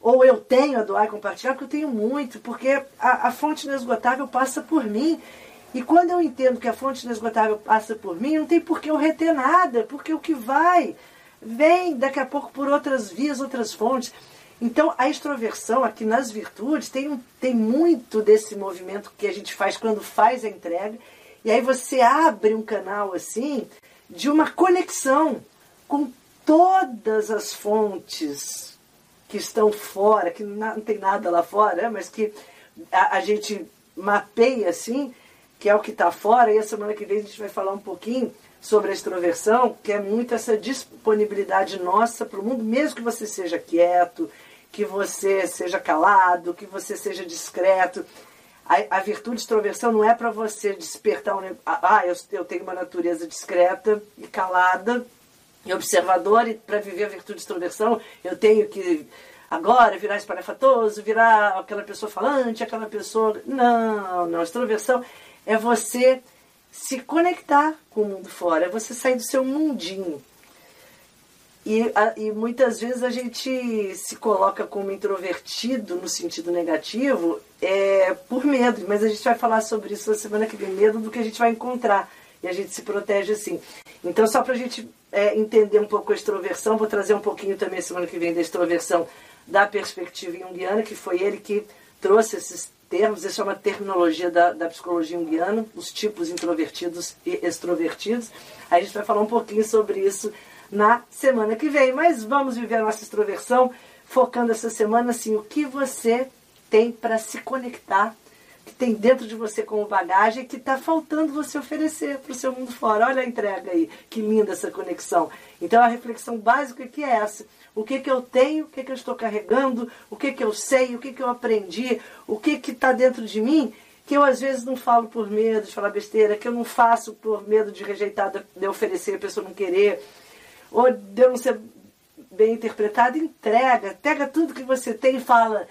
Ou eu tenho a doar e compartilhar, porque eu tenho muito, porque a, a fonte inesgotável passa por mim. E quando eu entendo que a fonte inesgotável passa por mim, não tem por que eu reter nada, porque o que vai, vem daqui a pouco por outras vias, outras fontes. Então, a extroversão aqui nas virtudes tem, tem muito desse movimento que a gente faz quando faz a entrega e aí você abre um canal assim de uma conexão com todas as fontes que estão fora, que não tem nada lá fora, né? mas que a, a gente mapeia assim, que é o que está fora, e a semana que vem a gente vai falar um pouquinho sobre a extroversão, que é muito essa disponibilidade nossa para o mundo, mesmo que você seja quieto, que você seja calado, que você seja discreto, a, a virtude de extroversão não é para você despertar um Ah, eu, eu tenho uma natureza discreta e calada e observadora, e para viver a virtude de extroversão eu tenho que agora virar espalhafatoso, virar aquela pessoa falante, aquela pessoa. Não, não. Extroversão é você se conectar com o mundo fora, é você sair do seu mundinho. E, a, e muitas vezes a gente se coloca como introvertido no sentido negativo é, por medo, mas a gente vai falar sobre isso na semana que vem, medo do que a gente vai encontrar. E a gente se protege assim. Então, só para a gente é, entender um pouco a extroversão, vou trazer um pouquinho também semana que vem da extroversão da perspectiva junguiana, que foi ele que trouxe esses termos, isso é uma terminologia da, da psicologia junguiana, os tipos introvertidos e extrovertidos. A gente vai falar um pouquinho sobre isso na semana que vem. Mas vamos viver a nossa extroversão, focando essa semana assim, o que você tem para se conectar, que tem dentro de você como bagagem, que está faltando você oferecer para o seu mundo fora. Olha a entrega aí, que linda essa conexão. Então a reflexão básica aqui é essa. O que, que eu tenho, o que, que eu estou carregando, o que, que eu sei, o que, que eu aprendi, o que está dentro de mim que eu às vezes não falo por medo de falar besteira, que eu não faço por medo de rejeitar, de oferecer, a pessoa não querer, ou de eu não ser bem interpretado, entrega, pega tudo que você tem e fala,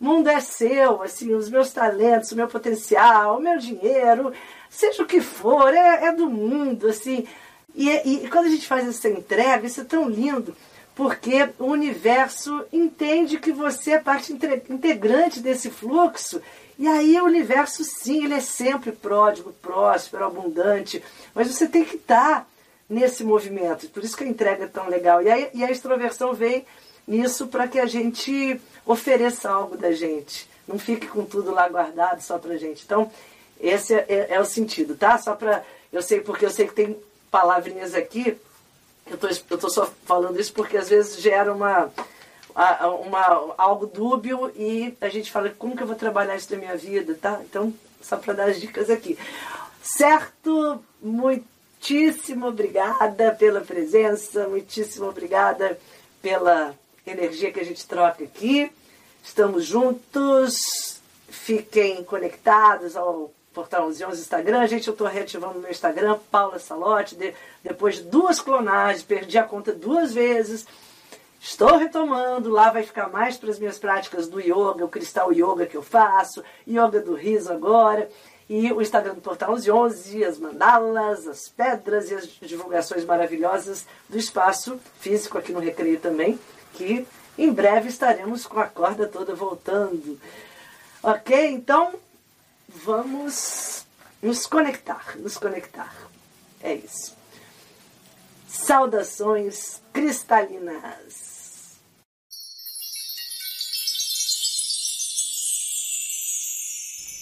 mundo é seu, assim, os meus talentos, o meu potencial, o meu dinheiro, seja o que for, é, é do mundo, assim. E, e, e, quando a gente faz essa entrega, isso é tão lindo, porque o universo entende que você é parte integrante desse fluxo. E aí o universo, sim, ele é sempre pródigo, próspero, abundante, mas você tem que estar nesse movimento. Por isso que a entrega é tão legal. E a, e a extroversão vem nisso para que a gente ofereça algo da gente. Não fique com tudo lá guardado só para gente. Então, esse é, é, é o sentido, tá? Só para. Eu sei, porque eu sei que tem palavrinhas aqui. Eu tô, eu tô só falando isso porque às vezes gera uma, uma, algo dúbio e a gente fala como que eu vou trabalhar isso na minha vida, tá? Então, só para dar as dicas aqui. Certo? Muitíssimo obrigada pela presença, muitíssimo obrigada pela energia que a gente troca aqui. Estamos juntos. Fiquem conectados ao Portal 11 11 Instagram. Gente, eu estou reativando meu Instagram, Paula Salote. De, depois de duas clonagens, perdi a conta duas vezes. Estou retomando, lá vai ficar mais para as minhas práticas do yoga, o cristal yoga que eu faço, yoga do riso agora, e o Instagram do Portal 1111, as mandalas, as pedras e as divulgações maravilhosas do espaço físico aqui no Recreio também, que em breve estaremos com a corda toda voltando. Ok? Então, vamos nos conectar, nos conectar. É isso. Saudações cristalinas.